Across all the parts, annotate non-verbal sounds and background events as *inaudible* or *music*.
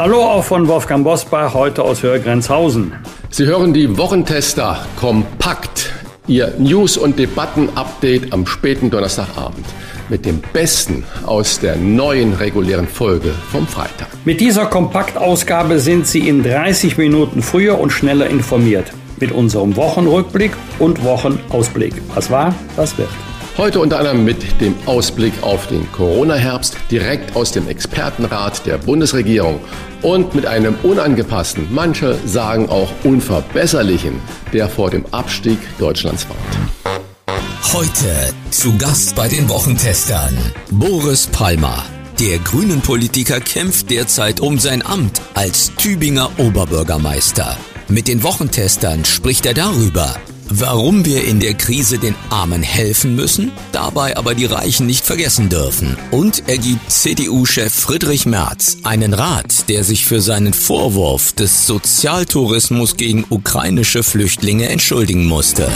Hallo auch von Wolfgang Bosbach, heute aus Hörgrenzhausen. Sie hören die Wochentester kompakt, Ihr News- und Debatten-Update am späten Donnerstagabend mit dem Besten aus der neuen regulären Folge vom Freitag. Mit dieser Kompaktausgabe sind Sie in 30 Minuten früher und schneller informiert. Mit unserem Wochenrückblick und Wochenausblick. Was war, was wird. Heute unter anderem mit dem Ausblick auf den Corona-Herbst direkt aus dem Expertenrat der Bundesregierung und mit einem unangepassten, manche sagen auch unverbesserlichen, der vor dem Abstieg Deutschlands warnt. Heute zu Gast bei den Wochentestern Boris Palmer. Der grünen Politiker kämpft derzeit um sein Amt als Tübinger Oberbürgermeister. Mit den Wochentestern spricht er darüber, Warum wir in der Krise den Armen helfen müssen, dabei aber die Reichen nicht vergessen dürfen. Und er gibt CDU-Chef Friedrich Merz einen Rat, der sich für seinen Vorwurf des Sozialtourismus gegen ukrainische Flüchtlinge entschuldigen musste.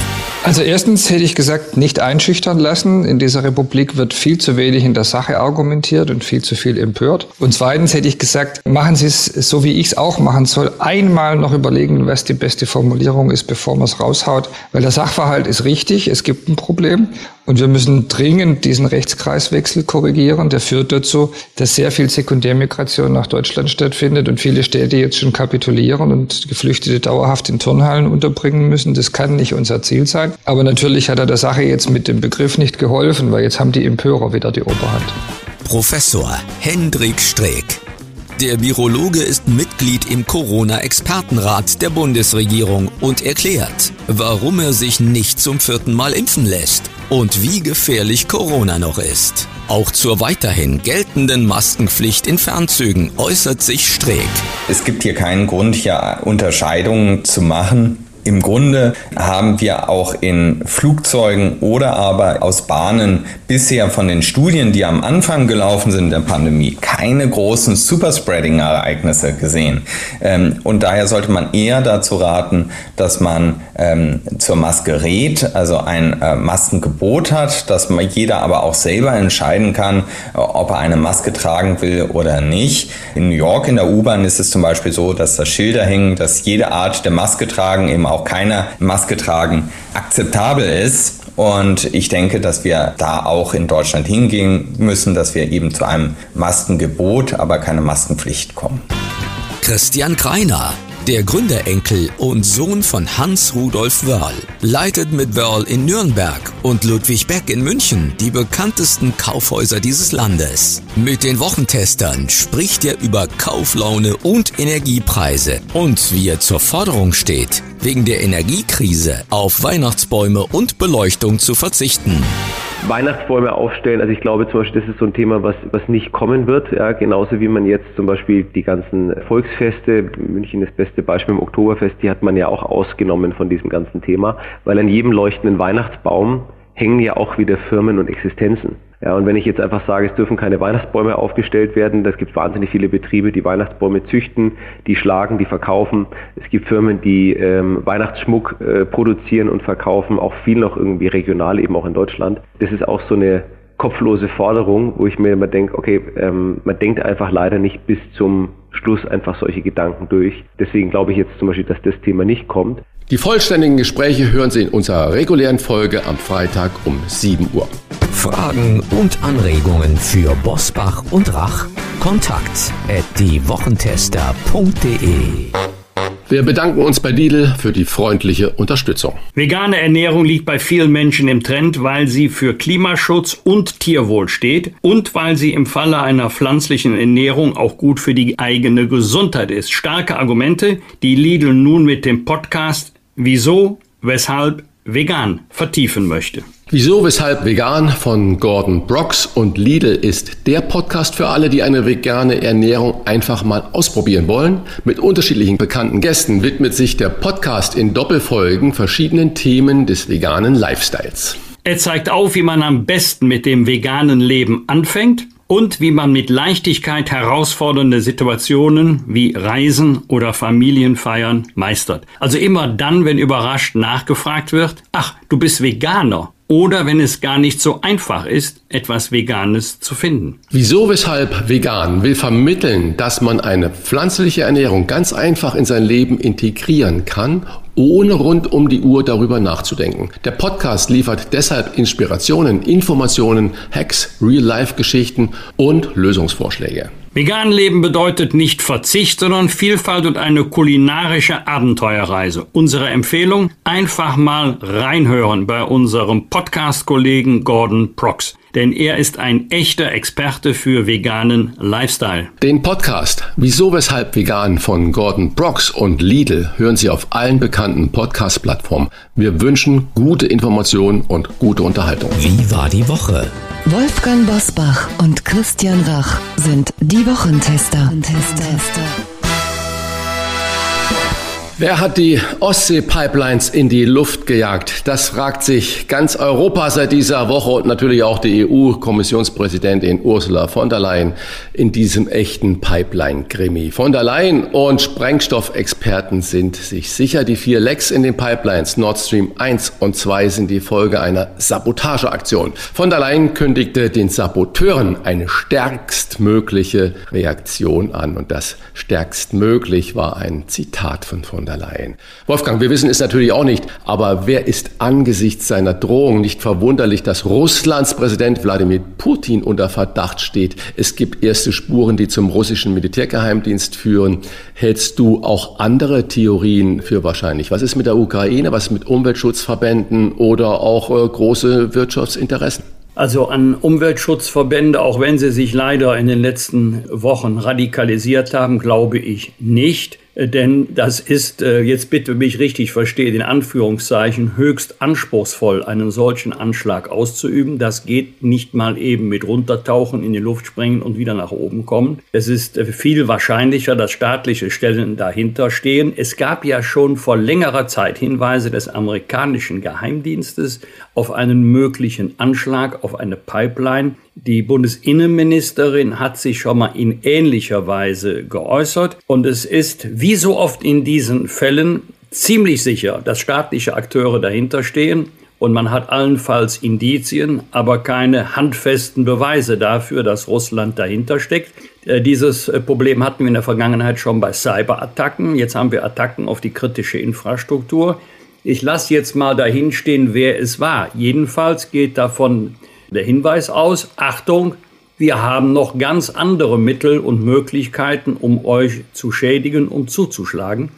Also erstens hätte ich gesagt, nicht einschüchtern lassen. In dieser Republik wird viel zu wenig in der Sache argumentiert und viel zu viel empört. Und zweitens hätte ich gesagt, machen Sie es so, wie ich es auch machen soll. Einmal noch überlegen, was die beste Formulierung ist, bevor man es raushaut. Weil der Sachverhalt ist richtig, es gibt ein Problem und wir müssen dringend diesen Rechtskreiswechsel korrigieren. Der führt dazu, dass sehr viel Sekundärmigration nach Deutschland stattfindet und viele Städte jetzt schon kapitulieren und Geflüchtete dauerhaft in Turnhallen unterbringen müssen. Das kann nicht unser Ziel sein. Aber natürlich hat er der Sache jetzt mit dem Begriff nicht geholfen, weil jetzt haben die Empörer wieder die Oberhand. Professor Hendrik Streeck der Virologe ist Mitglied im Corona-Expertenrat der Bundesregierung und erklärt, warum er sich nicht zum vierten Mal impfen lässt und wie gefährlich Corona noch ist. Auch zur weiterhin geltenden Maskenpflicht in Fernzügen äußert sich Streeck. Es gibt hier keinen Grund, hier Unterscheidungen zu machen. Im Grunde haben wir auch in Flugzeugen oder aber aus Bahnen bisher von den Studien, die am Anfang gelaufen sind der Pandemie, keine großen Superspreading-Ereignisse gesehen. Ähm, und daher sollte man eher dazu raten, dass man ähm, zur Maske rät, also ein äh, Maskengebot hat, dass man jeder aber auch selber entscheiden kann, ob er eine Maske tragen will oder nicht. In New York in der U-Bahn ist es zum Beispiel so, dass da Schilder hängen, dass jede Art der Maske tragen eben auch keiner Maske tragen akzeptabel ist. Und ich denke, dass wir da auch in Deutschland hingehen müssen, dass wir eben zu einem Maskengebot, aber keine Maskenpflicht kommen. Christian Kreiner der Gründerenkel und Sohn von Hans Rudolf Wörl leitet mit Wörl in Nürnberg und Ludwig Beck in München die bekanntesten Kaufhäuser dieses Landes. Mit den Wochentestern spricht er über Kauflaune und Energiepreise und wie er zur Forderung steht, wegen der Energiekrise auf Weihnachtsbäume und Beleuchtung zu verzichten. Weihnachtsbäume aufstellen, also ich glaube zum Beispiel, das ist so ein Thema, was, was nicht kommen wird, ja, genauso wie man jetzt zum Beispiel die ganzen Volksfeste, München das beste Beispiel im Oktoberfest, die hat man ja auch ausgenommen von diesem ganzen Thema, weil an jedem leuchtenden Weihnachtsbaum hängen ja auch wieder Firmen und Existenzen. Ja, und wenn ich jetzt einfach sage, es dürfen keine Weihnachtsbäume aufgestellt werden, das gibt wahnsinnig viele Betriebe, die Weihnachtsbäume züchten, die schlagen, die verkaufen. Es gibt Firmen, die ähm, Weihnachtsschmuck äh, produzieren und verkaufen, auch viel noch irgendwie regional, eben auch in Deutschland. Das ist auch so eine kopflose Forderung, wo ich mir immer denke, okay, ähm, man denkt einfach leider nicht bis zum Schluss einfach solche Gedanken durch. Deswegen glaube ich jetzt zum Beispiel, dass das Thema nicht kommt. Die vollständigen Gespräche hören Sie in unserer regulären Folge am Freitag um 7 Uhr. Fragen und Anregungen für Bosbach und Rach? Kontakt at diewochentester.de wir bedanken uns bei Lidl für die freundliche Unterstützung. Vegane Ernährung liegt bei vielen Menschen im Trend, weil sie für Klimaschutz und Tierwohl steht und weil sie im Falle einer pflanzlichen Ernährung auch gut für die eigene Gesundheit ist. Starke Argumente, die Lidl nun mit dem Podcast Wieso, weshalb vegan vertiefen möchte. Wieso, weshalb vegan von Gordon Brooks und Lidl ist der Podcast für alle, die eine vegane Ernährung einfach mal ausprobieren wollen. Mit unterschiedlichen bekannten Gästen widmet sich der Podcast in Doppelfolgen verschiedenen Themen des veganen Lifestyles. Er zeigt auf, wie man am besten mit dem veganen Leben anfängt und wie man mit Leichtigkeit herausfordernde Situationen wie Reisen oder Familienfeiern meistert. Also immer dann, wenn überrascht nachgefragt wird, ach, du bist Veganer oder wenn es gar nicht so einfach ist, etwas Veganes zu finden. Wieso, weshalb vegan will vermitteln, dass man eine pflanzliche Ernährung ganz einfach in sein Leben integrieren kann, ohne rund um die Uhr darüber nachzudenken. Der Podcast liefert deshalb Inspirationen, Informationen, Hacks, Real-Life-Geschichten und Lösungsvorschläge. Vegan leben bedeutet nicht Verzicht, sondern Vielfalt und eine kulinarische Abenteuerreise. Unsere Empfehlung, einfach mal reinhören bei unserem Podcast-Kollegen Gordon Prox denn er ist ein echter Experte für veganen Lifestyle. Den Podcast Wieso weshalb vegan von Gordon Brooks und Lidl hören Sie auf allen bekannten Podcast-Plattformen. Wir wünschen gute Informationen und gute Unterhaltung. Wie war die Woche? Wolfgang Bosbach und Christian Rach sind die Wochentester. Wochentester. Wer hat die Ostsee-Pipelines in die Luft gejagt? Das fragt sich ganz Europa seit dieser Woche und natürlich auch die EU-Kommissionspräsidentin Ursula von der Leyen in diesem echten Pipeline-Krimi. Von der Leyen und Sprengstoffexperten sind sich sicher, die vier Lecks in den Pipelines Nord Stream 1 und 2 sind die Folge einer Sabotageaktion. Von der Leyen kündigte den Saboteuren eine stärkstmögliche Reaktion an und das stärkstmöglich war ein Zitat von von der Leyen. Wolfgang, wir wissen es natürlich auch nicht, aber wer ist angesichts seiner Drohung nicht verwunderlich, dass Russlands Präsident Wladimir Putin unter Verdacht steht? Es gibt erste Spuren, die zum russischen Militärgeheimdienst führen. Hältst du auch andere Theorien für wahrscheinlich? Was ist mit der Ukraine? Was mit Umweltschutzverbänden oder auch äh, große Wirtschaftsinteressen? Also an Umweltschutzverbände, auch wenn sie sich leider in den letzten Wochen radikalisiert haben, glaube ich nicht. Äh, denn das ist, äh, jetzt bitte mich richtig verstehen, in Anführungszeichen höchst anspruchsvoll, einen solchen Anschlag auszuüben. Das geht nicht mal eben mit runtertauchen, in die Luft springen und wieder nach oben kommen. Es ist äh, viel wahrscheinlicher, dass staatliche Stellen dahinter stehen. Es gab ja schon vor längerer Zeit Hinweise des amerikanischen Geheimdienstes auf einen möglichen Anschlag auf eine Pipeline die Bundesinnenministerin hat sich schon mal in ähnlicher Weise geäußert. Und es ist, wie so oft in diesen Fällen, ziemlich sicher, dass staatliche Akteure dahinter stehen. Und man hat allenfalls Indizien, aber keine handfesten Beweise dafür, dass Russland dahinter steckt. Äh, dieses äh, Problem hatten wir in der Vergangenheit schon bei Cyberattacken. Jetzt haben wir Attacken auf die kritische Infrastruktur. Ich lasse jetzt mal dahinstehen, wer es war. Jedenfalls geht davon der Hinweis aus, Achtung, wir haben noch ganz andere Mittel und Möglichkeiten, um euch zu schädigen und zuzuschlagen.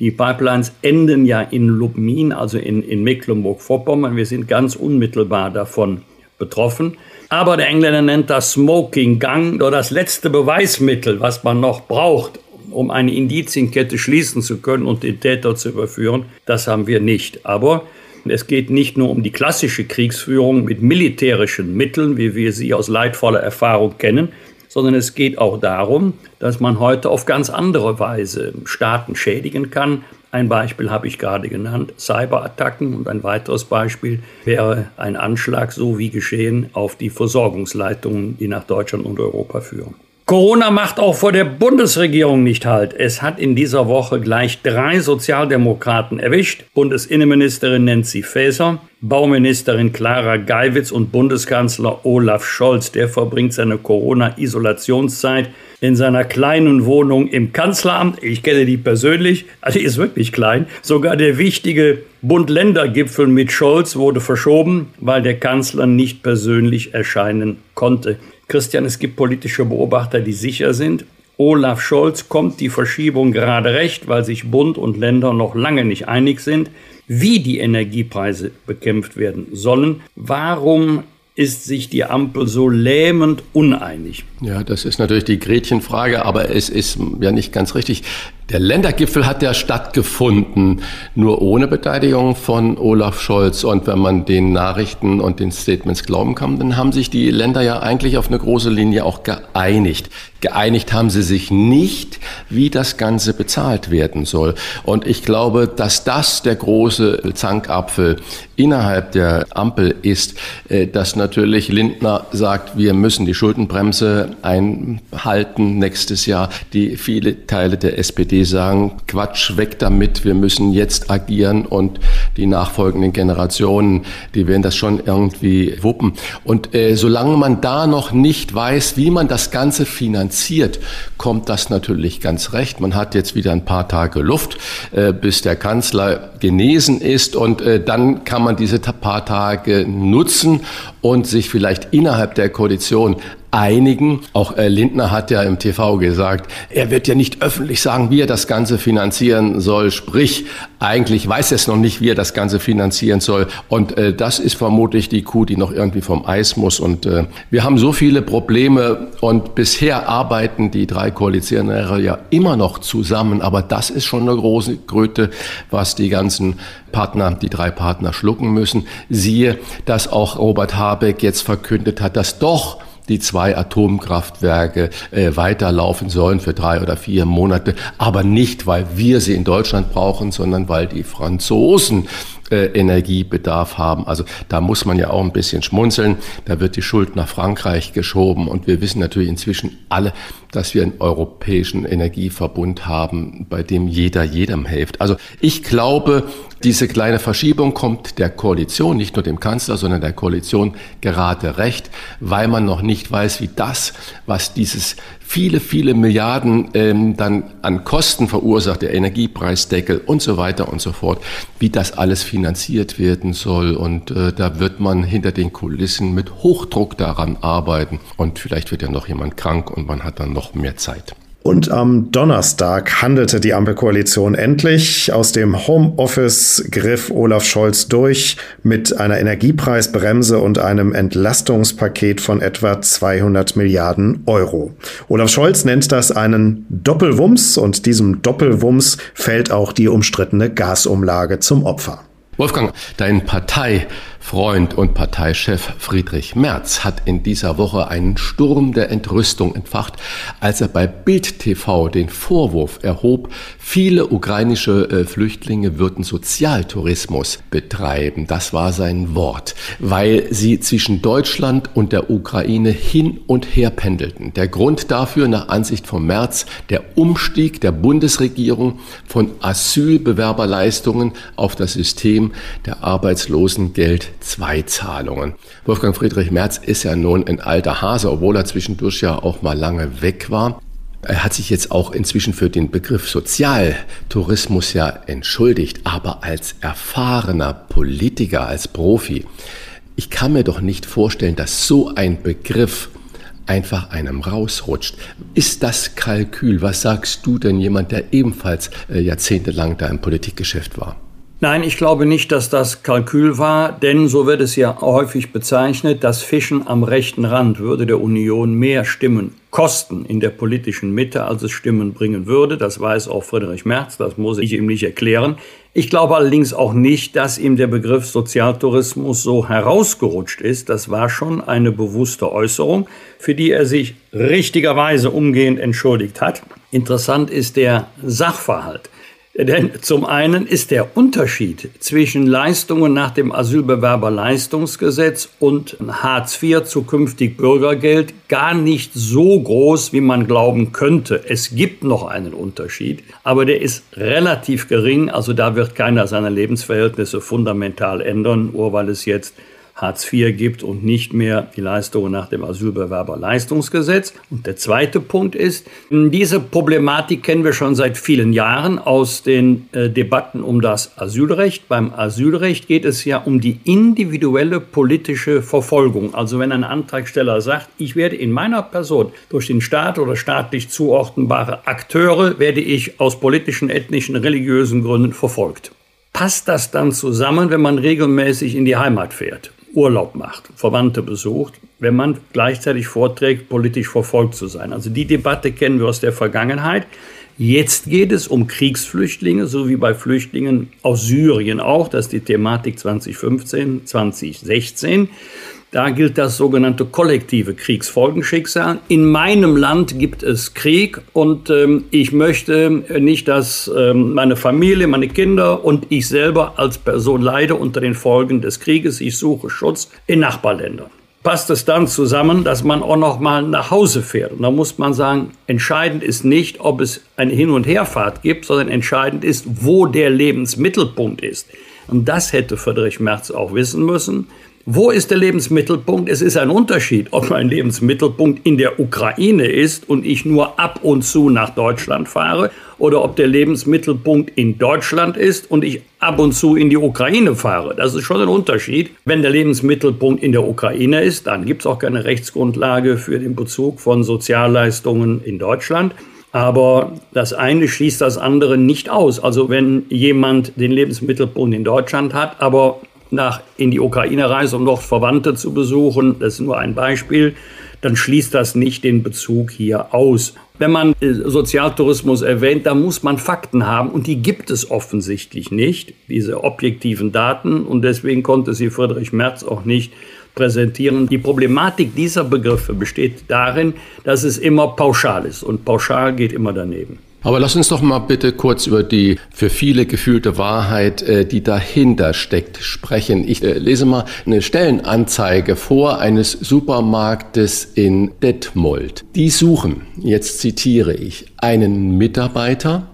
Die Pipelines enden ja in Lubmin, also in, in Mecklenburg-Vorpommern. Wir sind ganz unmittelbar davon betroffen. Aber der Engländer nennt das Smoking Gun, nur das letzte Beweismittel, was man noch braucht, um eine Indizienkette schließen zu können und den Täter zu überführen. Das haben wir nicht. Aber es geht nicht nur um die klassische Kriegsführung mit militärischen Mitteln, wie wir sie aus leidvoller Erfahrung kennen, sondern es geht auch darum, dass man heute auf ganz andere Weise Staaten schädigen kann. Ein Beispiel habe ich gerade genannt, Cyberattacken und ein weiteres Beispiel wäre ein Anschlag, so wie geschehen, auf die Versorgungsleitungen, die nach Deutschland und Europa führen. Corona macht auch vor der Bundesregierung nicht halt. Es hat in dieser Woche gleich drei Sozialdemokraten erwischt. Bundesinnenministerin Nancy Faeser, Bauministerin Clara Geiwitz und Bundeskanzler Olaf Scholz. Der verbringt seine Corona-Isolationszeit in seiner kleinen Wohnung im Kanzleramt. Ich kenne die persönlich, also die ist wirklich klein. Sogar der wichtige Bund-Länder-Gipfel mit Scholz wurde verschoben, weil der Kanzler nicht persönlich erscheinen konnte. Christian, es gibt politische Beobachter, die sicher sind. Olaf Scholz kommt die Verschiebung gerade recht, weil sich Bund und Länder noch lange nicht einig sind, wie die Energiepreise bekämpft werden sollen. Warum ist sich die Ampel so lähmend uneinig? Ja, das ist natürlich die Gretchenfrage, aber es ist ja nicht ganz richtig. Der Ländergipfel hat ja stattgefunden, nur ohne Beteiligung von Olaf Scholz. Und wenn man den Nachrichten und den Statements glauben kann, dann haben sich die Länder ja eigentlich auf eine große Linie auch geeinigt. Geeinigt haben sie sich nicht, wie das Ganze bezahlt werden soll. Und ich glaube, dass das der große Zankapfel innerhalb der Ampel ist, äh, dass natürlich Lindner sagt, wir müssen die Schuldenbremse einhalten nächstes Jahr. Die viele Teile der SPD sagen, Quatsch, weg damit, wir müssen jetzt agieren und die nachfolgenden Generationen, die werden das schon irgendwie wuppen. Und äh, solange man da noch nicht weiß, wie man das Ganze finanziert, kommt das natürlich ganz recht. Man hat jetzt wieder ein paar Tage Luft, äh, bis der Kanzler genesen ist und äh, dann kann man diese paar Tage nutzen und sich vielleicht innerhalb der Koalition einigen. Auch äh, Lindner hat ja im TV gesagt, er wird ja nicht öffentlich sagen, wie er das Ganze finanzieren soll. Sprich, eigentlich weiß er es noch nicht, wie er das Ganze finanzieren soll. Und äh, das ist vermutlich die Kuh, die noch irgendwie vom Eis muss. Und äh, wir haben so viele Probleme und bisher arbeiten die drei Koalitionäre ja immer noch zusammen. Aber das ist schon eine große Kröte, was die ganzen Partner, die drei Partner schlucken müssen. Siehe, dass auch Robert Habeck jetzt verkündet hat, dass doch die zwei Atomkraftwerke äh, weiterlaufen sollen für drei oder vier Monate, aber nicht, weil wir sie in Deutschland brauchen, sondern weil die Franzosen äh, Energiebedarf haben. Also da muss man ja auch ein bisschen schmunzeln. Da wird die Schuld nach Frankreich geschoben und wir wissen natürlich inzwischen alle, dass wir einen europäischen Energieverbund haben, bei dem jeder jedem hilft. Also ich glaube, diese kleine Verschiebung kommt der Koalition, nicht nur dem Kanzler, sondern der Koalition gerade recht, weil man noch nicht weiß, wie das, was dieses viele, viele Milliarden ähm, dann an Kosten verursacht, der Energiepreisdeckel und so weiter und so fort, wie das alles finanziert werden soll. Und äh, da wird man hinter den Kulissen mit Hochdruck daran arbeiten. Und vielleicht wird ja noch jemand krank und man hat dann noch mehr Zeit. Und am Donnerstag handelte die Ampelkoalition endlich. Aus dem Homeoffice griff Olaf Scholz durch mit einer Energiepreisbremse und einem Entlastungspaket von etwa 200 Milliarden Euro. Olaf Scholz nennt das einen Doppelwumms und diesem Doppelwumms fällt auch die umstrittene Gasumlage zum Opfer. Wolfgang, dein Partei Freund und Parteichef Friedrich Merz hat in dieser Woche einen Sturm der Entrüstung entfacht, als er bei Bild TV den Vorwurf erhob, viele ukrainische äh, Flüchtlinge würden Sozialtourismus betreiben. Das war sein Wort, weil sie zwischen Deutschland und der Ukraine hin und her pendelten. Der Grund dafür nach Ansicht von Merz der Umstieg der Bundesregierung von Asylbewerberleistungen auf das System der Arbeitslosengeld zwei Zahlungen. Wolfgang Friedrich Merz ist ja nun ein alter Hase, obwohl er zwischendurch ja auch mal lange weg war. Er hat sich jetzt auch inzwischen für den Begriff Sozialtourismus ja entschuldigt, aber als erfahrener Politiker, als Profi, ich kann mir doch nicht vorstellen, dass so ein Begriff einfach einem rausrutscht. Ist das Kalkül? Was sagst du denn jemand, der ebenfalls äh, jahrzehntelang da im Politikgeschäft war? Nein, ich glaube nicht, dass das Kalkül war, denn so wird es ja häufig bezeichnet, das Fischen am rechten Rand würde der Union mehr Stimmen kosten in der politischen Mitte, als es Stimmen bringen würde. Das weiß auch Friedrich Merz, das muss ich ihm nicht erklären. Ich glaube allerdings auch nicht, dass ihm der Begriff Sozialtourismus so herausgerutscht ist. Das war schon eine bewusste Äußerung, für die er sich richtigerweise umgehend entschuldigt hat. Interessant ist der Sachverhalt. Denn zum einen ist der Unterschied zwischen Leistungen nach dem Asylbewerberleistungsgesetz und Hartz IV zukünftig Bürgergeld gar nicht so groß, wie man glauben könnte. Es gibt noch einen Unterschied, aber der ist relativ gering. Also da wird keiner seine Lebensverhältnisse fundamental ändern, nur weil es jetzt Hartz IV gibt und nicht mehr die Leistungen nach dem Asylbewerberleistungsgesetz. Und der zweite Punkt ist, diese Problematik kennen wir schon seit vielen Jahren aus den äh, Debatten um das Asylrecht. Beim Asylrecht geht es ja um die individuelle politische Verfolgung. Also wenn ein Antragsteller sagt, ich werde in meiner Person durch den Staat oder staatlich zuordnbare Akteure, werde ich aus politischen, ethnischen, religiösen Gründen verfolgt passt das dann zusammen, wenn man regelmäßig in die Heimat fährt? Urlaub macht, Verwandte besucht, wenn man gleichzeitig vorträgt, politisch verfolgt zu sein. Also die Debatte kennen wir aus der Vergangenheit. Jetzt geht es um Kriegsflüchtlinge, so wie bei Flüchtlingen aus Syrien auch. Das ist die Thematik 2015, 2016. Da gilt das sogenannte kollektive Kriegsfolgenschicksal. In meinem Land gibt es Krieg und ähm, ich möchte nicht, dass ähm, meine Familie, meine Kinder und ich selber als Person leide unter den Folgen des Krieges. Ich suche Schutz in Nachbarländern. Passt es dann zusammen, dass man auch noch mal nach Hause fährt? Und da muss man sagen, entscheidend ist nicht, ob es eine Hin- und Herfahrt gibt, sondern entscheidend ist, wo der Lebensmittelpunkt ist. Und das hätte Friedrich Merz auch wissen müssen. Wo ist der Lebensmittelpunkt? Es ist ein Unterschied, ob mein Lebensmittelpunkt in der Ukraine ist und ich nur ab und zu nach Deutschland fahre oder ob der Lebensmittelpunkt in Deutschland ist und ich ab und zu in die Ukraine fahre. Das ist schon ein Unterschied. Wenn der Lebensmittelpunkt in der Ukraine ist, dann gibt es auch keine Rechtsgrundlage für den Bezug von Sozialleistungen in Deutschland. Aber das eine schließt das andere nicht aus. Also wenn jemand den Lebensmittelpunkt in Deutschland hat, aber nach, in die Ukraine reist, um dort Verwandte zu besuchen, das ist nur ein Beispiel, dann schließt das nicht den Bezug hier aus. Wenn man äh, Sozialtourismus erwähnt, dann muss man Fakten haben und die gibt es offensichtlich nicht, diese objektiven Daten und deswegen konnte sie Friedrich Merz auch nicht präsentieren. Die Problematik dieser Begriffe besteht darin, dass es immer pauschal ist und pauschal geht immer daneben. Aber lass uns doch mal bitte kurz über die für viele gefühlte Wahrheit, äh, die dahinter steckt, sprechen. Ich äh, lese mal eine Stellenanzeige vor eines Supermarktes in Detmold. Die suchen, jetzt zitiere ich, einen Mitarbeiter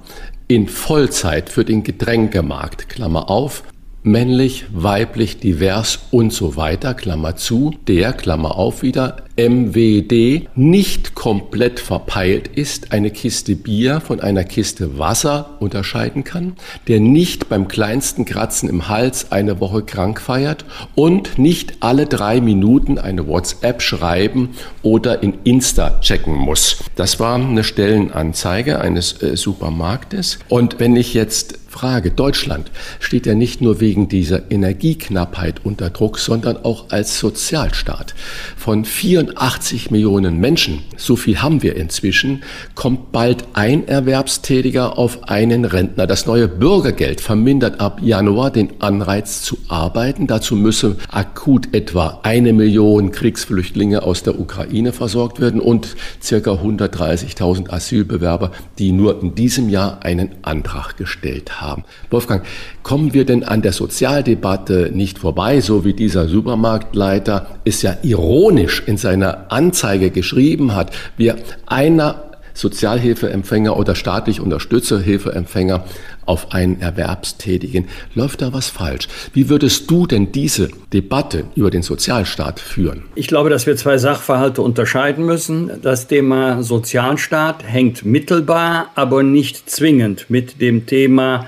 in Vollzeit für den Getränkemarkt, Klammer auf, männlich, weiblich, divers und so weiter, Klammer zu, der, Klammer auf wieder, MWD nicht komplett verpeilt ist, eine Kiste Bier von einer Kiste Wasser unterscheiden kann, der nicht beim kleinsten Kratzen im Hals eine Woche krank feiert und nicht alle drei Minuten eine WhatsApp schreiben oder in Insta checken muss. Das war eine Stellenanzeige eines äh, Supermarktes. Und wenn ich jetzt frage, Deutschland steht ja nicht nur wegen dieser Energieknappheit unter Druck, sondern auch als Sozialstaat. Von 84 Millionen Menschen, so viel haben wir inzwischen, kommt bald ein Erwerbstätiger auf einen Rentner. Das neue Bürgergeld vermindert ab Januar den Anreiz zu arbeiten. Dazu müsse akut etwa eine Million Kriegsflüchtlinge aus der Ukraine versorgt werden und circa 130.000 Asylbewerber, die nur in diesem Jahr einen Antrag gestellt haben. Wolfgang, kommen wir denn an der Sozialdebatte nicht vorbei, so wie dieser Supermarktleiter es ja ironisch in seiner Anzeige geschrieben hat. Wir einer Sozialhilfeempfänger oder staatlich unterstützte Hilfeempfänger auf einen Erwerbstätigen. Läuft da was falsch? Wie würdest du denn diese Debatte über den Sozialstaat führen? Ich glaube, dass wir zwei Sachverhalte unterscheiden müssen. Das Thema Sozialstaat hängt mittelbar, aber nicht zwingend mit dem Thema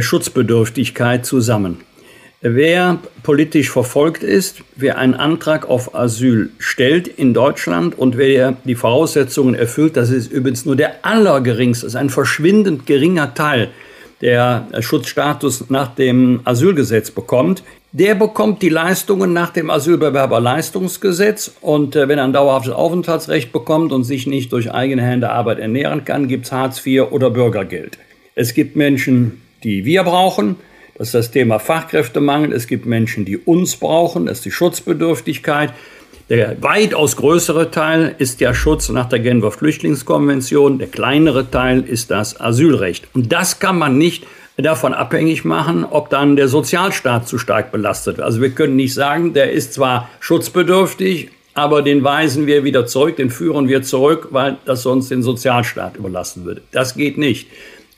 Schutzbedürftigkeit zusammen. Wer politisch verfolgt ist, wer einen Antrag auf Asyl stellt in Deutschland und wer die Voraussetzungen erfüllt, das ist übrigens nur der allergeringste, ist ein verschwindend geringer Teil, der Schutzstatus nach dem Asylgesetz bekommt, der bekommt die Leistungen nach dem Asylbewerberleistungsgesetz und äh, wenn er ein dauerhaftes Aufenthaltsrecht bekommt und sich nicht durch eigene Hände Arbeit ernähren kann, gibt es Hartz IV oder Bürgergeld. Es gibt Menschen, die wir brauchen, das ist das Thema Fachkräftemangel. Es gibt Menschen, die uns brauchen. Das ist die Schutzbedürftigkeit. Der weitaus größere Teil ist der Schutz nach der Genfer Flüchtlingskonvention. Der kleinere Teil ist das Asylrecht. Und das kann man nicht davon abhängig machen, ob dann der Sozialstaat zu stark belastet wird. Also wir können nicht sagen, der ist zwar schutzbedürftig, aber den weisen wir wieder zurück, den führen wir zurück, weil das sonst den Sozialstaat überlassen würde. Das geht nicht.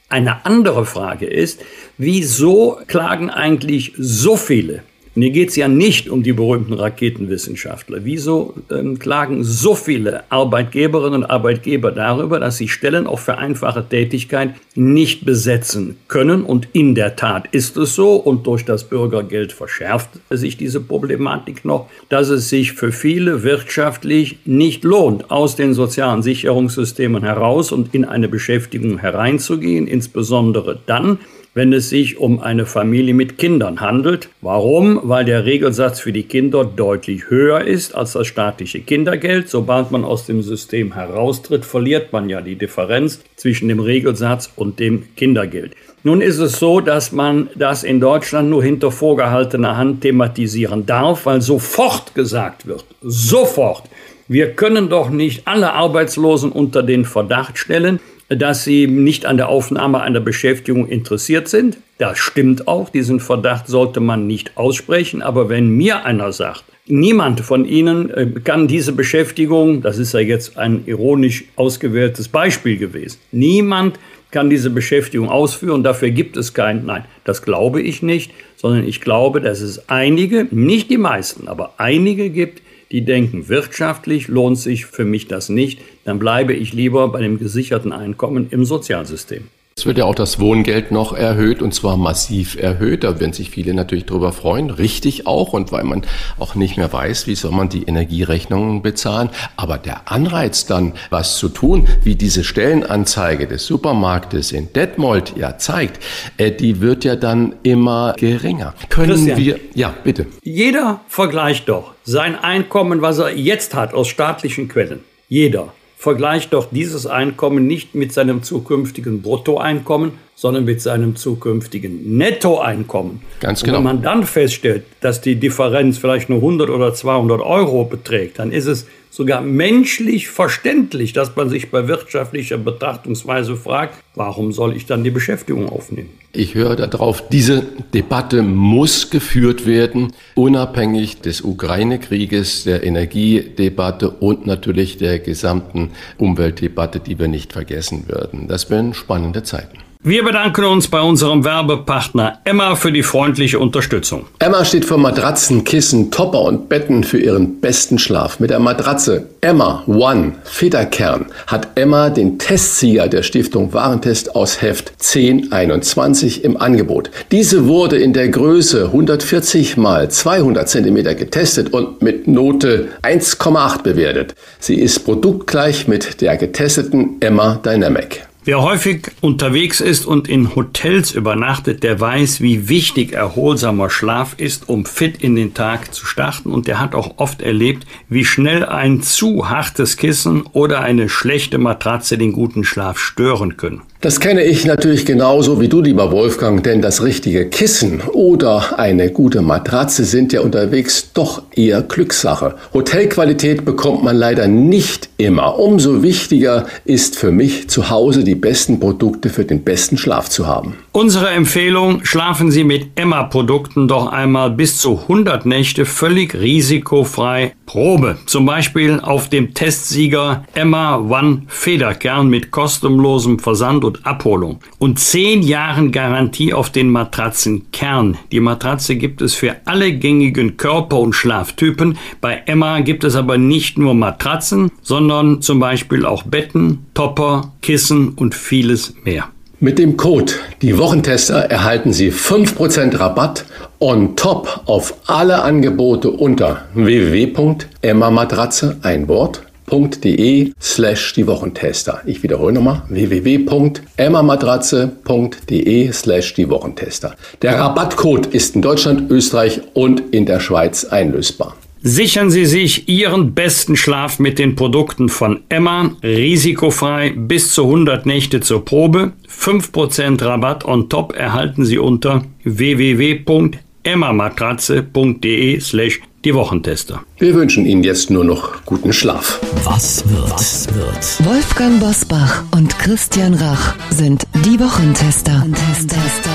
Eine andere Frage ist, wieso klagen eigentlich so viele hier geht es ja nicht um die berühmten Raketenwissenschaftler. Wieso ähm, klagen so viele Arbeitgeberinnen und Arbeitgeber darüber, dass sie Stellen auch für einfache Tätigkeit nicht besetzen können? Und in der Tat ist es so. Und durch das Bürgergeld verschärft sich diese Problematik noch, dass es sich für viele wirtschaftlich nicht lohnt, aus den sozialen Sicherungssystemen heraus und in eine Beschäftigung hereinzugehen, insbesondere dann, wenn es sich um eine Familie mit Kindern handelt. Warum? Weil der Regelsatz für die Kinder deutlich höher ist als das staatliche Kindergeld. Sobald man aus dem System heraustritt, verliert man ja die Differenz zwischen dem Regelsatz und dem Kindergeld. Nun ist es so, dass man das in Deutschland nur hinter vorgehaltener Hand thematisieren darf, weil sofort gesagt wird, sofort, wir können doch nicht alle Arbeitslosen unter den Verdacht stellen, dass sie nicht an der Aufnahme einer Beschäftigung interessiert sind. Das stimmt auch, diesen Verdacht sollte man nicht aussprechen. Aber wenn mir einer sagt, niemand von Ihnen äh, kann diese Beschäftigung, das ist ja jetzt ein ironisch ausgewähltes Beispiel gewesen, niemand kann diese Beschäftigung ausführen, dafür gibt es kein, nein, das glaube ich nicht, sondern ich glaube, dass es einige, nicht die meisten, aber einige gibt, die denken, wirtschaftlich lohnt sich für mich das nicht, dann bleibe ich lieber bei dem gesicherten Einkommen im Sozialsystem. Es wird ja auch das Wohngeld noch erhöht und zwar massiv erhöht. Da werden sich viele natürlich darüber freuen. Richtig auch. Und weil man auch nicht mehr weiß, wie soll man die Energierechnungen bezahlen. Aber der Anreiz dann, was zu tun, wie diese Stellenanzeige des Supermarktes in Detmold ja zeigt, äh, die wird ja dann immer geringer. Können Christian, wir, ja, bitte. Jeder vergleicht doch sein Einkommen, was er jetzt hat aus staatlichen Quellen. Jeder vergleicht doch dieses Einkommen nicht mit seinem zukünftigen Bruttoeinkommen, sondern mit seinem zukünftigen Nettoeinkommen. Ganz genau. Und wenn man dann feststellt, dass die Differenz vielleicht nur 100 oder 200 Euro beträgt, dann ist es sogar menschlich verständlich, dass man sich bei wirtschaftlicher Betrachtungsweise fragt, warum soll ich dann die Beschäftigung aufnehmen? Ich höre darauf, diese Debatte muss geführt werden, unabhängig des Ukraine-Krieges, der Energiedebatte und natürlich der gesamten Umweltdebatte, die wir nicht vergessen würden. Das wären spannende Zeiten. Wir bedanken uns bei unserem Werbepartner Emma für die freundliche Unterstützung. Emma steht für Matratzen, Kissen, Topper und Betten für ihren besten Schlaf. Mit der Matratze Emma One Federkern hat Emma den Testsieger der Stiftung Warentest aus Heft 1021 im Angebot. Diese wurde in der Größe 140 mal 200 cm getestet und mit Note 1,8 bewertet. Sie ist produktgleich mit der getesteten Emma Dynamic. Wer häufig unterwegs ist und in Hotels übernachtet, der weiß, wie wichtig erholsamer Schlaf ist, um fit in den Tag zu starten. Und der hat auch oft erlebt, wie schnell ein zu hartes Kissen oder eine schlechte Matratze den guten Schlaf stören können. Das kenne ich natürlich genauso wie du, lieber Wolfgang, denn das richtige Kissen oder eine gute Matratze sind ja unterwegs doch eher Glückssache. Hotelqualität bekommt man leider nicht immer. Umso wichtiger ist für mich zu Hause die besten Produkte für den besten Schlaf zu haben. Unsere Empfehlung, schlafen Sie mit Emma-Produkten doch einmal bis zu 100 Nächte völlig risikofrei Probe. Zum Beispiel auf dem Testsieger Emma One Federkern mit kostenlosem Versand und Abholung und 10 Jahren Garantie auf den Matratzenkern. Die Matratze gibt es für alle gängigen Körper- und Schlaftypen. Bei Emma gibt es aber nicht nur Matratzen, sondern zum Beispiel auch Betten, Topper, Kissen und vieles mehr. Mit dem Code Die Wochentester erhalten Sie 5% Rabatt on top auf alle Angebote unter www.emmamatratze ein Wort.de slash die Wochentester. Ich wiederhole nochmal www.emmamatratze.de slash die Wochentester. Der Rabattcode ist in Deutschland, Österreich und in der Schweiz einlösbar. Sichern Sie sich Ihren besten Schlaf mit den Produkten von Emma, risikofrei bis zu 100 Nächte zur Probe. 5% Rabatt on top erhalten Sie unter www.emmamatratze.de slash die Wochentester. Wir wünschen Ihnen jetzt nur noch guten Schlaf. Was wird? Was wird? Wolfgang Bosbach und Christian Rach sind die Wochentester. Wochentester.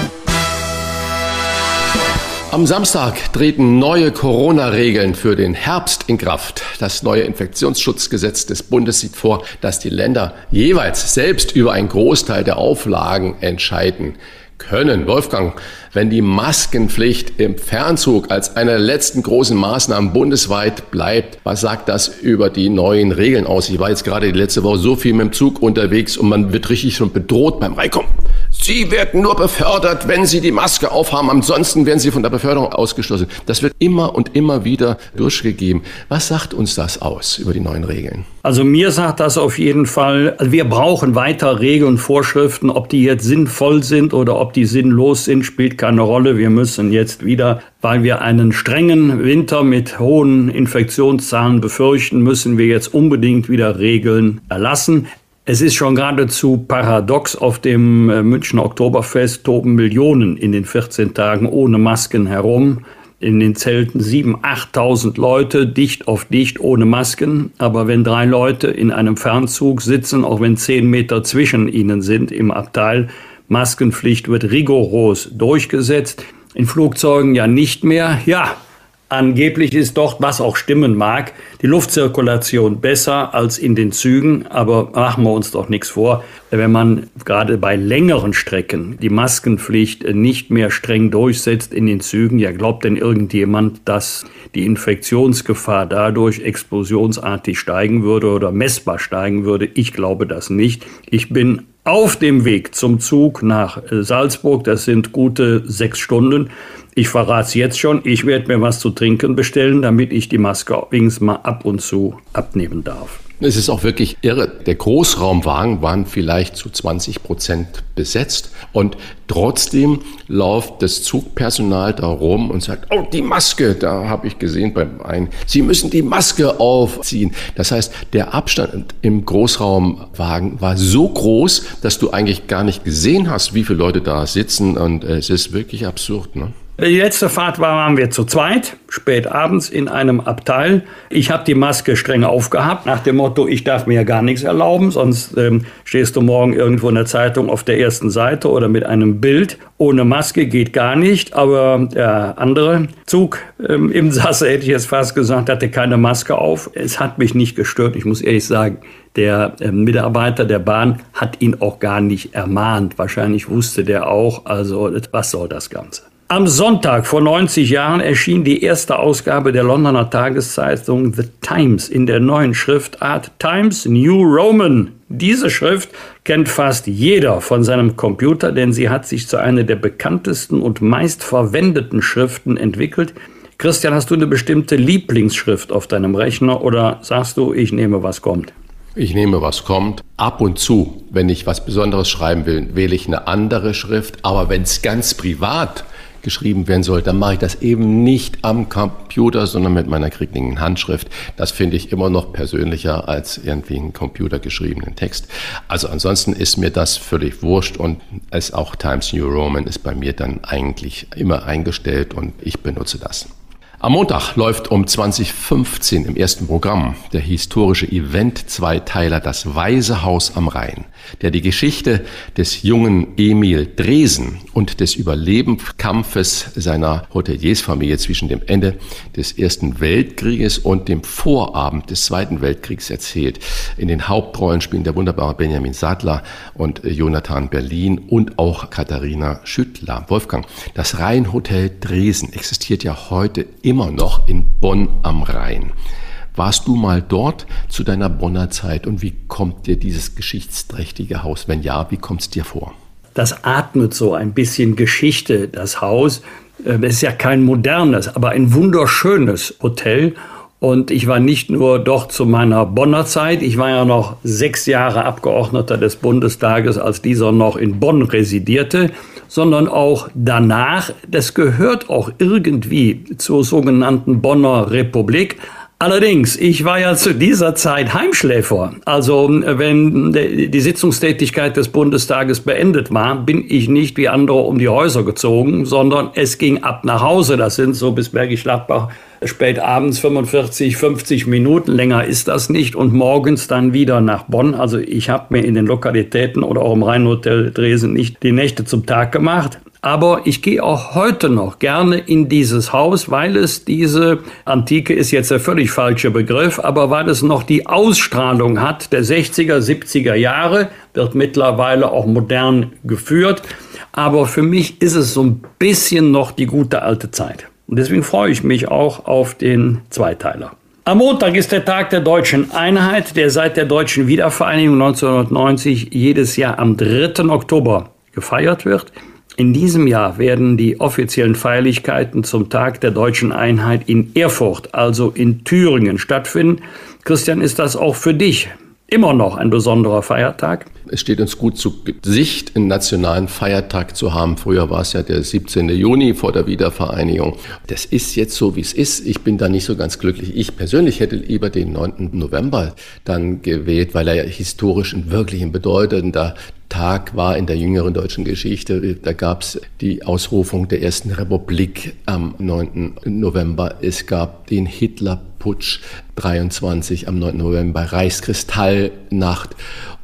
Am Samstag treten neue Corona-Regeln für den Herbst in Kraft. Das neue Infektionsschutzgesetz des Bundes sieht vor, dass die Länder jeweils selbst über einen Großteil der Auflagen entscheiden können. Wolfgang, wenn die Maskenpflicht im Fernzug als eine der letzten großen Maßnahmen bundesweit bleibt, was sagt das über die neuen Regeln aus? Ich war jetzt gerade die letzte Woche so viel mit dem Zug unterwegs und man wird richtig schon bedroht beim Reinkommen. Sie werden nur befördert, wenn Sie die Maske aufhaben, ansonsten werden Sie von der Beförderung ausgeschlossen. Das wird immer und immer wieder durchgegeben. Was sagt uns das aus über die neuen Regeln? Also mir sagt das auf jeden Fall, also wir brauchen weiter Regeln, Vorschriften, ob die jetzt sinnvoll sind oder ob die sinnlos sind, spielt keine Rolle. Wir müssen jetzt wieder, weil wir einen strengen Winter mit hohen Infektionszahlen befürchten, müssen wir jetzt unbedingt wieder Regeln erlassen. Es ist schon geradezu paradox, auf dem äh, Münchner Oktoberfest toben Millionen in den 14 Tagen ohne Masken herum. In den Zelten 7.000, 8.000 Leute, dicht auf dicht, ohne Masken. Aber wenn drei Leute in einem Fernzug sitzen, auch wenn zehn Meter zwischen ihnen sind im Abteil, Maskenpflicht wird rigoros durchgesetzt. In Flugzeugen ja nicht mehr. Ja, Angeblich ist dort, was auch stimmen mag, die Luftzirkulation besser als in den Zügen, aber machen wir uns doch nichts vor. Wenn man gerade bei längeren Strecken die Maskenpflicht nicht mehr streng durchsetzt in den Zügen, ja glaubt denn irgendjemand, dass die Infektionsgefahr dadurch explosionsartig steigen würde oder messbar steigen würde? Ich glaube das nicht. Ich bin auf dem Weg zum Zug nach Salzburg, das sind gute sechs Stunden, ich verrate es jetzt schon, ich werde mir was zu trinken bestellen, damit ich die Maske wenigstens mal ab und zu abnehmen darf. Es ist auch wirklich irre. Der Großraumwagen waren vielleicht zu 20 Prozent besetzt und trotzdem läuft das Zugpersonal da rum und sagt, oh, die Maske, da habe ich gesehen beim einen, Sie müssen die Maske aufziehen. Das heißt, der Abstand im Großraumwagen war so groß, dass du eigentlich gar nicht gesehen hast, wie viele Leute da sitzen und es ist wirklich absurd. Ne? Die letzte Fahrt war, waren wir zu zweit, spät abends in einem Abteil. Ich habe die Maske streng aufgehabt, nach dem Motto, ich darf mir ja gar nichts erlauben, sonst ähm, stehst du morgen irgendwo in der Zeitung auf der ersten Seite oder mit einem Bild. Ohne Maske geht gar nicht, aber der andere Zug ähm, im *laughs* Sasse, hätte ich jetzt fast gesagt, hatte keine Maske auf. Es hat mich nicht gestört, ich muss ehrlich sagen. Der äh, Mitarbeiter der Bahn hat ihn auch gar nicht ermahnt. Wahrscheinlich wusste der auch, also was soll das Ganze. Am Sonntag vor 90 Jahren erschien die erste Ausgabe der Londoner Tageszeitung The Times in der neuen Schriftart Times New Roman. Diese Schrift kennt fast jeder von seinem Computer, denn sie hat sich zu einer der bekanntesten und meistverwendeten Schriften entwickelt. Christian, hast du eine bestimmte Lieblingsschrift auf deinem Rechner oder sagst du, ich nehme, was kommt? Ich nehme, was kommt. Ab und zu, wenn ich was Besonderes schreiben will, wähle ich eine andere Schrift. Aber wenn es ganz privat geschrieben werden soll, dann mache ich das eben nicht am Computer, sondern mit meiner krieglichen Handschrift. Das finde ich immer noch persönlicher als irgendwie einen computergeschriebenen Text. Also ansonsten ist mir das völlig wurscht und es auch Times New Roman ist bei mir dann eigentlich immer eingestellt und ich benutze das. Am Montag läuft um 2015 im ersten Programm der historische Event-Zweiteiler Das Weise Haus am Rhein, der die Geschichte des jungen Emil Dresen und des Überlebenskampfes seiner Hoteliersfamilie zwischen dem Ende des Ersten Weltkrieges und dem Vorabend des Zweiten Weltkriegs erzählt. In den Hauptrollen spielen der wunderbare Benjamin Sadler und Jonathan Berlin und auch Katharina Schüttler. Wolfgang, das Rheinhotel Dresen existiert ja heute immer noch in Bonn am Rhein. Warst du mal dort zu deiner Bonner Zeit und wie kommt dir dieses geschichtsträchtige Haus? Wenn ja, wie kommt es dir vor? Das atmet so ein bisschen Geschichte, das Haus. Ähm, es ist ja kein modernes, aber ein wunderschönes Hotel. Und ich war nicht nur dort zu meiner Bonner Zeit, ich war ja noch sechs Jahre Abgeordneter des Bundestages, als dieser noch in Bonn residierte sondern auch danach. Das gehört auch irgendwie zur sogenannten Bonner Republik. Allerdings, ich war ja zu dieser Zeit Heimschläfer. Also wenn die Sitzungstätigkeit des Bundestages beendet war, bin ich nicht wie andere um die Häuser gezogen, sondern es ging ab nach Hause. Das sind so bis Bergisch Gladbach spät abends 45, 50 Minuten. Länger ist das nicht. Und morgens dann wieder nach Bonn. Also ich habe mir in den Lokalitäten oder auch im Rheinhotel Dresden nicht die Nächte zum Tag gemacht. Aber ich gehe auch heute noch gerne in dieses Haus, weil es diese Antike ist jetzt der völlig falsche Begriff, aber weil es noch die Ausstrahlung hat der 60er, 70er Jahre, wird mittlerweile auch modern geführt. Aber für mich ist es so ein bisschen noch die gute alte Zeit. Und deswegen freue ich mich auch auf den Zweiteiler. Am Montag ist der Tag der deutschen Einheit, der seit der deutschen Wiedervereinigung 1990 jedes Jahr am 3. Oktober gefeiert wird. In diesem Jahr werden die offiziellen Feierlichkeiten zum Tag der deutschen Einheit in Erfurt, also in Thüringen, stattfinden. Christian, ist das auch für dich immer noch ein besonderer Feiertag? Es steht uns gut zu Gesicht, einen nationalen Feiertag zu haben. Früher war es ja der 17. Juni vor der Wiedervereinigung. Das ist jetzt so, wie es ist. Ich bin da nicht so ganz glücklich. Ich persönlich hätte lieber den 9. November dann gewählt, weil er ja historisch ein wirklich ein bedeutender Tag war in der jüngeren deutschen Geschichte. Da gab es die Ausrufung der Ersten Republik am 9. November. Es gab den Hitlerputsch 23 am 9. November, Reichskristallnacht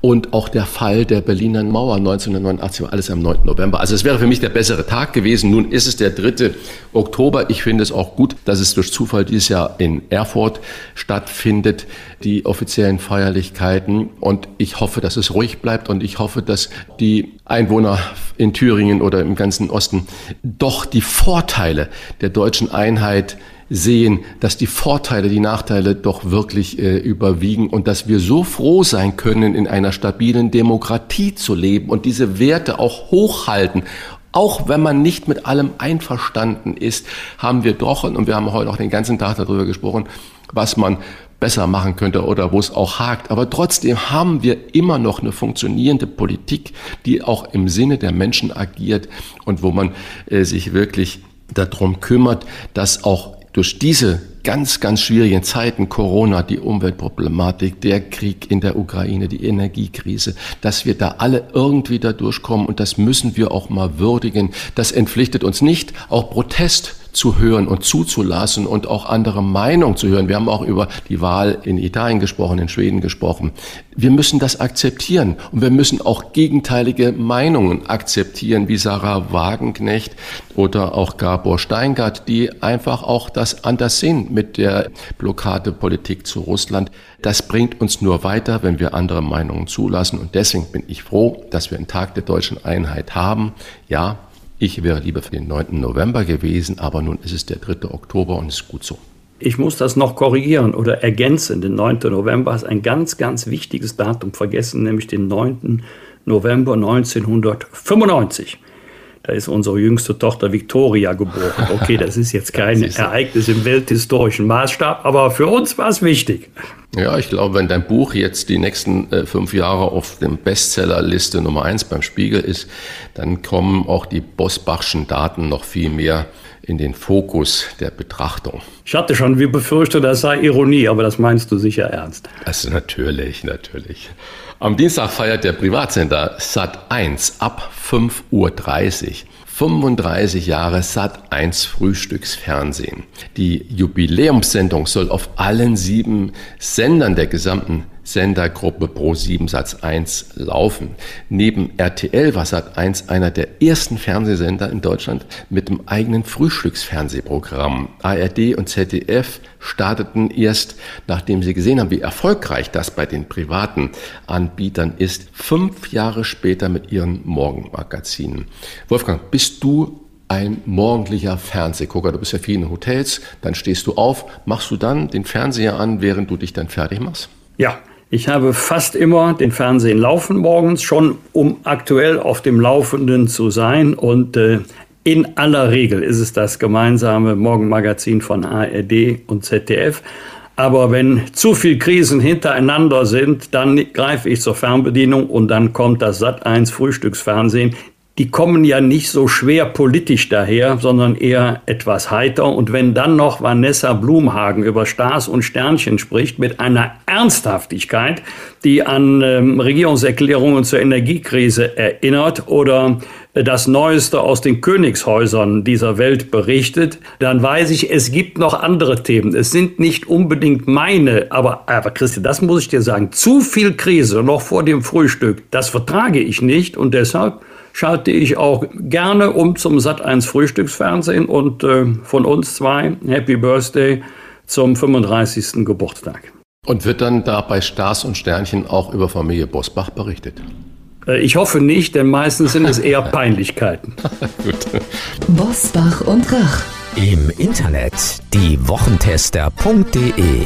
und auch der Fall der Berliner Mauer 1989 war alles am 9. November. Also es wäre für mich der bessere Tag gewesen. Nun ist es der 3. Oktober. Ich finde es auch gut, dass es durch Zufall dieses Jahr in Erfurt stattfindet, die offiziellen Feierlichkeiten. Und ich hoffe, dass es ruhig bleibt und ich hoffe, dass die Einwohner in Thüringen oder im ganzen Osten doch die Vorteile der deutschen Einheit sehen, dass die Vorteile, die Nachteile doch wirklich äh, überwiegen und dass wir so froh sein können, in einer stabilen Demokratie zu leben und diese Werte auch hochhalten. Auch wenn man nicht mit allem einverstanden ist, haben wir doch, und wir haben heute auch den ganzen Tag darüber gesprochen, was man besser machen könnte oder wo es auch hakt. Aber trotzdem haben wir immer noch eine funktionierende Politik, die auch im Sinne der Menschen agiert und wo man äh, sich wirklich darum kümmert, dass auch durch diese ganz, ganz schwierigen Zeiten, Corona, die Umweltproblematik, der Krieg in der Ukraine, die Energiekrise, dass wir da alle irgendwie da durchkommen und das müssen wir auch mal würdigen. Das entpflichtet uns nicht, auch Protest zu hören und zuzulassen und auch andere Meinungen zu hören. Wir haben auch über die Wahl in Italien gesprochen, in Schweden gesprochen. Wir müssen das akzeptieren und wir müssen auch gegenteilige Meinungen akzeptieren, wie Sarah Wagenknecht oder auch Gabor Steingart, die einfach auch das anders sehen mit der Blockadepolitik zu Russland. Das bringt uns nur weiter, wenn wir andere Meinungen zulassen. Und deswegen bin ich froh, dass wir einen Tag der deutschen Einheit haben. Ja, ich wäre lieber für den 9. November gewesen, aber nun ist es der 3. Oktober und ist gut so. Ich muss das noch korrigieren oder ergänzen. Der 9. November ist ein ganz, ganz wichtiges Datum vergessen, nämlich den 9. November 1995. Da ist unsere jüngste Tochter Victoria geboren. Okay, das ist jetzt kein Ereignis im welthistorischen Maßstab, aber für uns war es wichtig. Ja, ich glaube, wenn dein Buch jetzt die nächsten äh, fünf Jahre auf dem Bestsellerliste Nummer eins beim Spiegel ist, dann kommen auch die Bosbachschen Daten noch viel mehr in den Fokus der Betrachtung. Ich hatte schon wie befürchtet, das sei Ironie, aber das meinst du sicher ernst. Also natürlich, natürlich. Am Dienstag feiert der Privatsender Sat1 ab 5.30 Uhr 35 Jahre Sat 1 Frühstücksfernsehen. Die Jubiläumssendung soll auf allen sieben Sendern der gesamten Sendergruppe Pro7 Satz 1 laufen. Neben RTL war Sat 1 einer der ersten Fernsehsender in Deutschland mit einem eigenen Frühstücksfernsehprogramm. ARD und ZDF starteten erst, nachdem sie gesehen haben, wie erfolgreich das bei den privaten Anbietern ist, fünf Jahre später mit ihren Morgenmagazinen. Wolfgang, bist du ein morgendlicher Fernsehgucker. Du bist ja viel in Hotels, dann stehst du auf, machst du dann den Fernseher an, während du dich dann fertig machst? Ja, ich habe fast immer den Fernsehen laufen morgens, schon um aktuell auf dem Laufenden zu sein. Und äh, in aller Regel ist es das gemeinsame Morgenmagazin von ARD und ZDF. Aber wenn zu viele Krisen hintereinander sind, dann greife ich zur Fernbedienung und dann kommt das Sat1 Frühstücksfernsehen die kommen ja nicht so schwer politisch daher, sondern eher etwas heiter. Und wenn dann noch Vanessa Blumhagen über Stars und Sternchen spricht, mit einer Ernsthaftigkeit, die an ähm, Regierungserklärungen zur Energiekrise erinnert oder das Neueste aus den Königshäusern dieser Welt berichtet, dann weiß ich, es gibt noch andere Themen. Es sind nicht unbedingt meine, aber, aber Christi, das muss ich dir sagen, zu viel Krise noch vor dem Frühstück, das vertrage ich nicht und deshalb schalte ich auch gerne um zum Sat1 Frühstücksfernsehen und äh, von uns zwei Happy Birthday zum 35. Geburtstag. Und wird dann da bei Stars und Sternchen auch über Familie Bosbach berichtet? Äh, ich hoffe nicht, denn meistens sind es eher *laughs* Peinlichkeiten. *laughs* Gut. Bosbach und Rach. Im Internet die Wochentester.de